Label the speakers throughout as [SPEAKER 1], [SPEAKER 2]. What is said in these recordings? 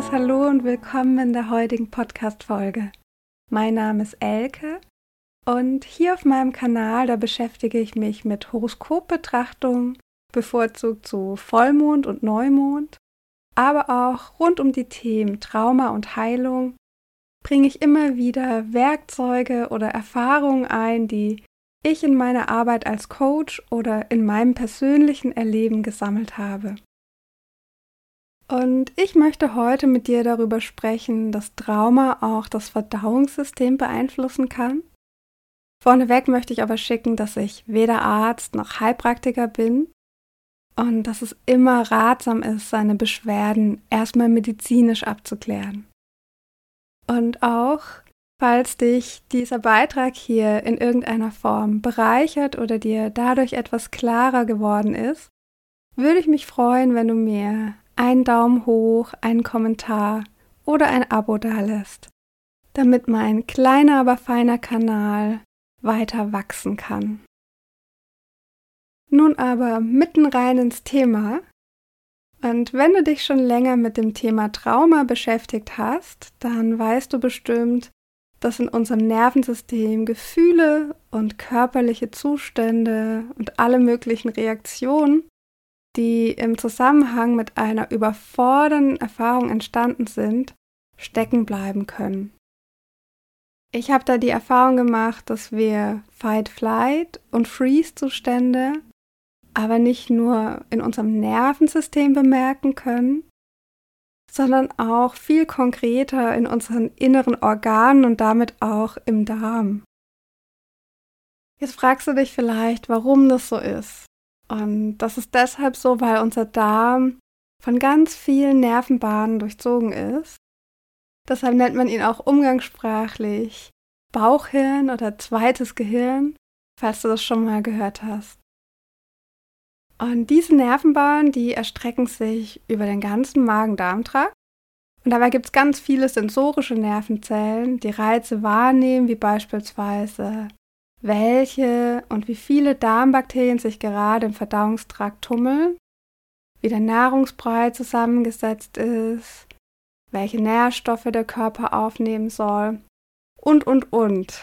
[SPEAKER 1] herzliches Hallo und willkommen in der heutigen Podcast-Folge. Mein Name ist Elke und hier auf meinem Kanal, da beschäftige ich mich mit Horoskopbetrachtung, bevorzugt zu Vollmond und Neumond, aber auch rund um die Themen Trauma und Heilung bringe ich immer wieder Werkzeuge oder Erfahrungen ein, die ich in meiner Arbeit als Coach oder in meinem persönlichen Erleben gesammelt habe. Und ich möchte heute mit dir darüber sprechen, dass Trauma auch das Verdauungssystem beeinflussen kann. Vorneweg möchte ich aber schicken, dass ich weder Arzt noch Heilpraktiker bin und dass es immer ratsam ist, seine Beschwerden erstmal medizinisch abzuklären. Und auch, falls dich dieser Beitrag hier in irgendeiner Form bereichert oder dir dadurch etwas klarer geworden ist, würde ich mich freuen, wenn du mir einen Daumen hoch, einen Kommentar oder ein Abo dalässt, damit mein kleiner, aber feiner Kanal weiter wachsen kann. Nun aber mitten rein ins Thema und wenn du dich schon länger mit dem Thema Trauma beschäftigt hast, dann weißt du bestimmt, dass in unserem Nervensystem Gefühle und körperliche Zustände und alle möglichen Reaktionen, die im Zusammenhang mit einer überfordernden Erfahrung entstanden sind, stecken bleiben können. Ich habe da die Erfahrung gemacht, dass wir Fight-Flight und Freeze-Zustände aber nicht nur in unserem Nervensystem bemerken können, sondern auch viel konkreter in unseren inneren Organen und damit auch im Darm. Jetzt fragst du dich vielleicht, warum das so ist. Und das ist deshalb so, weil unser Darm von ganz vielen Nervenbahnen durchzogen ist. Deshalb nennt man ihn auch umgangssprachlich Bauchhirn oder zweites Gehirn, falls du das schon mal gehört hast. Und diese Nervenbahnen, die erstrecken sich über den ganzen Magen-Darm-Trakt. Und dabei gibt es ganz viele sensorische Nervenzellen, die Reize wahrnehmen, wie beispielsweise welche und wie viele Darmbakterien sich gerade im Verdauungstrakt tummeln, wie der Nahrungsbrei zusammengesetzt ist, welche Nährstoffe der Körper aufnehmen soll und, und, und.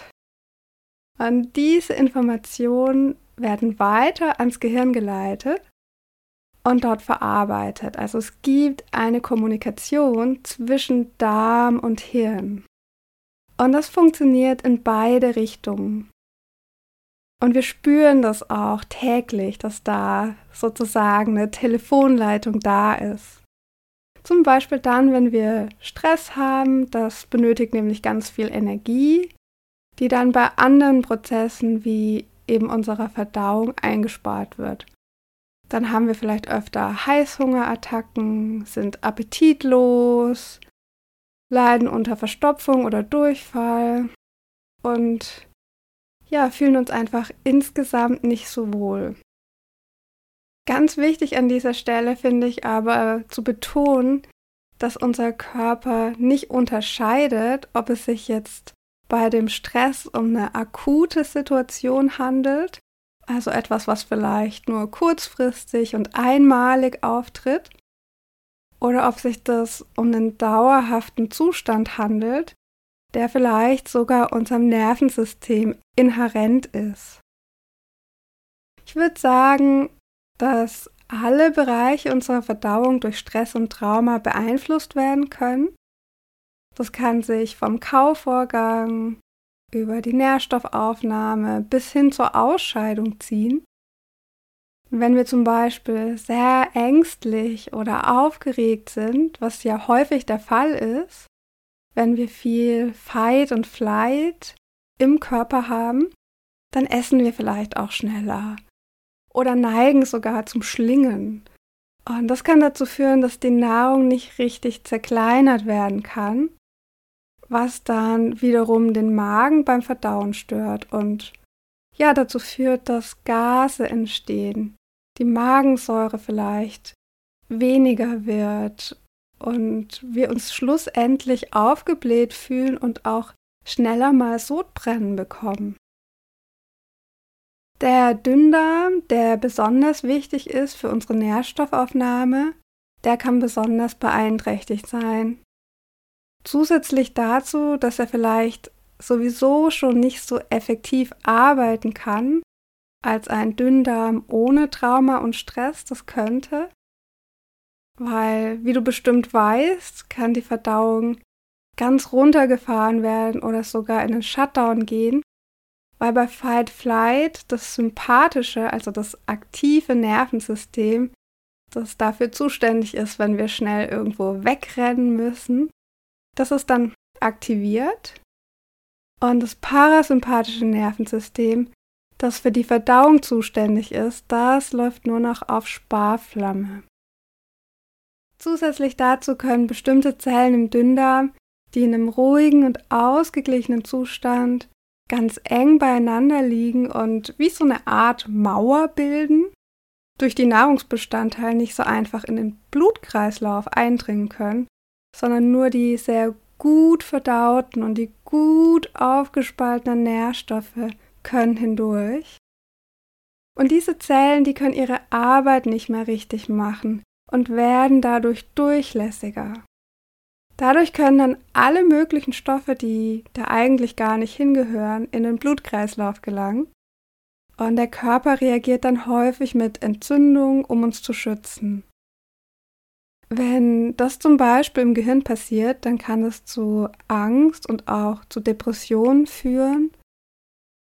[SPEAKER 1] Und diese Informationen werden weiter ans Gehirn geleitet und dort verarbeitet. Also es gibt eine Kommunikation zwischen Darm und Hirn. Und das funktioniert in beide Richtungen. Und wir spüren das auch täglich, dass da sozusagen eine Telefonleitung da ist. Zum Beispiel dann, wenn wir Stress haben, das benötigt nämlich ganz viel Energie, die dann bei anderen Prozessen wie eben unserer Verdauung eingespart wird. Dann haben wir vielleicht öfter Heißhungerattacken, sind appetitlos, leiden unter Verstopfung oder Durchfall und ja, fühlen uns einfach insgesamt nicht so wohl. Ganz wichtig an dieser Stelle finde ich aber zu betonen, dass unser Körper nicht unterscheidet, ob es sich jetzt bei dem Stress um eine akute Situation handelt, also etwas, was vielleicht nur kurzfristig und einmalig auftritt, oder ob sich das um einen dauerhaften Zustand handelt, der vielleicht sogar unserem Nervensystem inhärent ist. Ich würde sagen, dass alle Bereiche unserer Verdauung durch Stress und Trauma beeinflusst werden können das kann sich vom Kauvorgang über die Nährstoffaufnahme bis hin zur Ausscheidung ziehen. Wenn wir zum Beispiel sehr ängstlich oder aufgeregt sind, was ja häufig der Fall ist, wenn wir viel Fight und Flight im Körper haben, dann essen wir vielleicht auch schneller oder neigen sogar zum Schlingen. Und das kann dazu führen, dass die Nahrung nicht richtig zerkleinert werden kann was dann wiederum den Magen beim Verdauen stört und ja dazu führt, dass Gase entstehen, die Magensäure vielleicht weniger wird und wir uns schlussendlich aufgebläht fühlen und auch schneller mal Sodbrennen bekommen. Der Dünndarm, der besonders wichtig ist für unsere Nährstoffaufnahme, der kann besonders beeinträchtigt sein Zusätzlich dazu, dass er vielleicht sowieso schon nicht so effektiv arbeiten kann als ein Dünndarm ohne Trauma und Stress das könnte, weil, wie du bestimmt weißt, kann die Verdauung ganz runtergefahren werden oder sogar in den Shutdown gehen, weil bei Fight Flight das sympathische, also das aktive Nervensystem, das dafür zuständig ist, wenn wir schnell irgendwo wegrennen müssen, das ist dann aktiviert und das parasympathische Nervensystem, das für die Verdauung zuständig ist, das läuft nur noch auf Sparflamme. Zusätzlich dazu können bestimmte Zellen im Dünndarm, die in einem ruhigen und ausgeglichenen Zustand ganz eng beieinander liegen und wie so eine Art Mauer bilden, durch die Nahrungsbestandteile nicht so einfach in den Blutkreislauf eindringen können, sondern nur die sehr gut verdauten und die gut aufgespaltenen Nährstoffe können hindurch. Und diese Zellen, die können ihre Arbeit nicht mehr richtig machen und werden dadurch durchlässiger. Dadurch können dann alle möglichen Stoffe, die da eigentlich gar nicht hingehören, in den Blutkreislauf gelangen. Und der Körper reagiert dann häufig mit Entzündung, um uns zu schützen. Wenn das zum Beispiel im Gehirn passiert, dann kann es zu Angst und auch zu Depressionen führen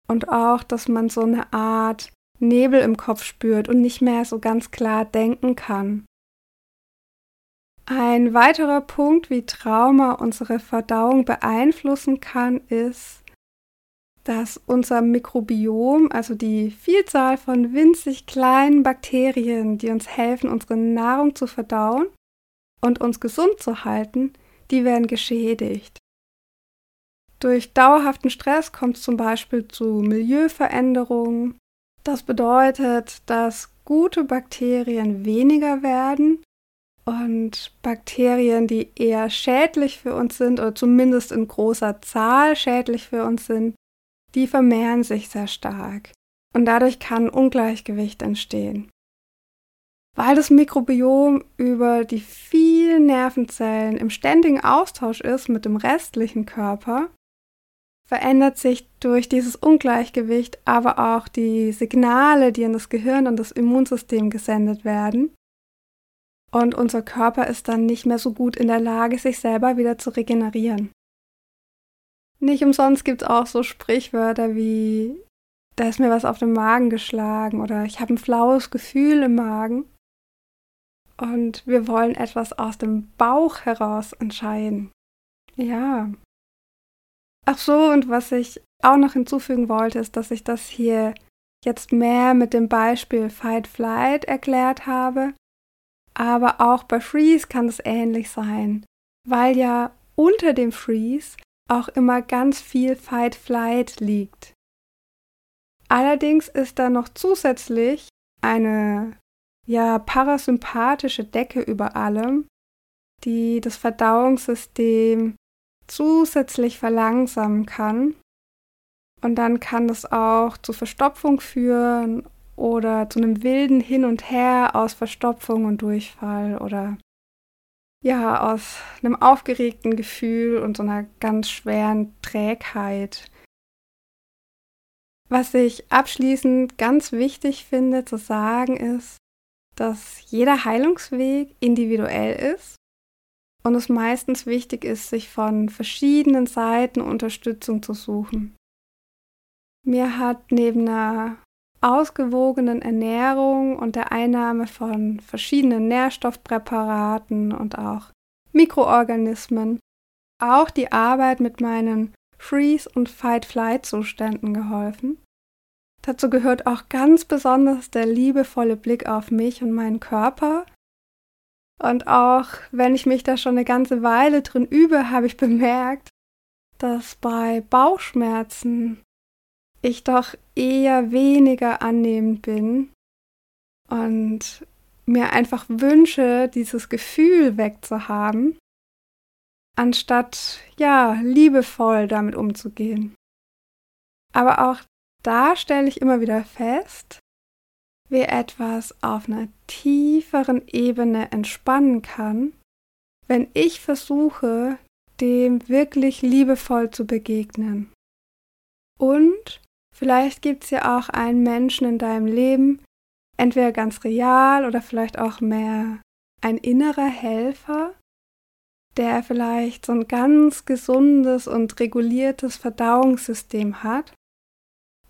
[SPEAKER 1] und auch, dass man so eine Art Nebel im Kopf spürt und nicht mehr so ganz klar denken kann. Ein weiterer Punkt, wie Trauma unsere Verdauung beeinflussen kann, ist, dass unser Mikrobiom, also die Vielzahl von winzig kleinen Bakterien, die uns helfen, unsere Nahrung zu verdauen und uns gesund zu halten, die werden geschädigt. Durch dauerhaften Stress kommt es zum Beispiel zu Milieuveränderungen. Das bedeutet, dass gute Bakterien weniger werden und Bakterien, die eher schädlich für uns sind oder zumindest in großer Zahl schädlich für uns sind, die vermehren sich sehr stark. Und dadurch kann Ungleichgewicht entstehen. Weil das Mikrobiom über die vielen Nervenzellen im ständigen Austausch ist mit dem restlichen Körper, verändert sich durch dieses Ungleichgewicht aber auch die Signale, die in das Gehirn und das Immunsystem gesendet werden und unser Körper ist dann nicht mehr so gut in der Lage, sich selber wieder zu regenerieren. Nicht umsonst gibt es auch so Sprichwörter wie da ist mir was auf den Magen geschlagen oder ich habe ein flaues Gefühl im Magen. Und wir wollen etwas aus dem Bauch heraus entscheiden. Ja. Ach so, und was ich auch noch hinzufügen wollte, ist, dass ich das hier jetzt mehr mit dem Beispiel Fight Flight erklärt habe aber auch bei Freeze kann es ähnlich sein, weil ja unter dem Freeze auch immer ganz viel Fight-Flight liegt. Allerdings ist da noch zusätzlich eine ja parasympathische Decke über allem, die das Verdauungssystem zusätzlich verlangsamen kann. Und dann kann das auch zu Verstopfung führen oder zu einem wilden Hin und Her aus Verstopfung und Durchfall oder ja, aus einem aufgeregten Gefühl und so einer ganz schweren Trägheit. Was ich abschließend ganz wichtig finde zu sagen ist, dass jeder Heilungsweg individuell ist und es meistens wichtig ist, sich von verschiedenen Seiten Unterstützung zu suchen. Mir hat neben einer ausgewogenen Ernährung und der Einnahme von verschiedenen Nährstoffpräparaten und auch Mikroorganismen auch die Arbeit mit meinen Freeze- und Fight-Flight-Zuständen geholfen. Dazu gehört auch ganz besonders der liebevolle Blick auf mich und meinen Körper. Und auch wenn ich mich da schon eine ganze Weile drin übe, habe ich bemerkt, dass bei Bauchschmerzen ich doch eher weniger annehmend bin und mir einfach wünsche, dieses Gefühl wegzuhaben, anstatt ja liebevoll damit umzugehen. Aber auch da stelle ich immer wieder fest, wie etwas auf einer tieferen Ebene entspannen kann, wenn ich versuche, dem wirklich liebevoll zu begegnen. Und vielleicht gibt es ja auch einen Menschen in deinem Leben, entweder ganz real oder vielleicht auch mehr ein innerer Helfer, der vielleicht so ein ganz gesundes und reguliertes Verdauungssystem hat,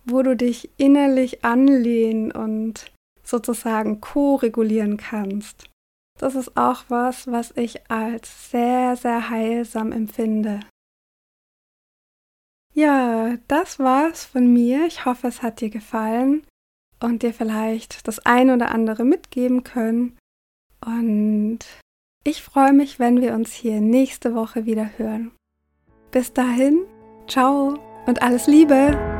[SPEAKER 1] wo du dich innerlich anlehnen und sozusagen co-regulieren kannst. Das ist auch was, was ich als sehr, sehr heilsam empfinde. Ja, das war's von mir. Ich hoffe, es hat dir gefallen und dir vielleicht das ein oder andere mitgeben können. Und ich freue mich, wenn wir uns hier nächste Woche wieder hören. Bis dahin, ciao und alles Liebe!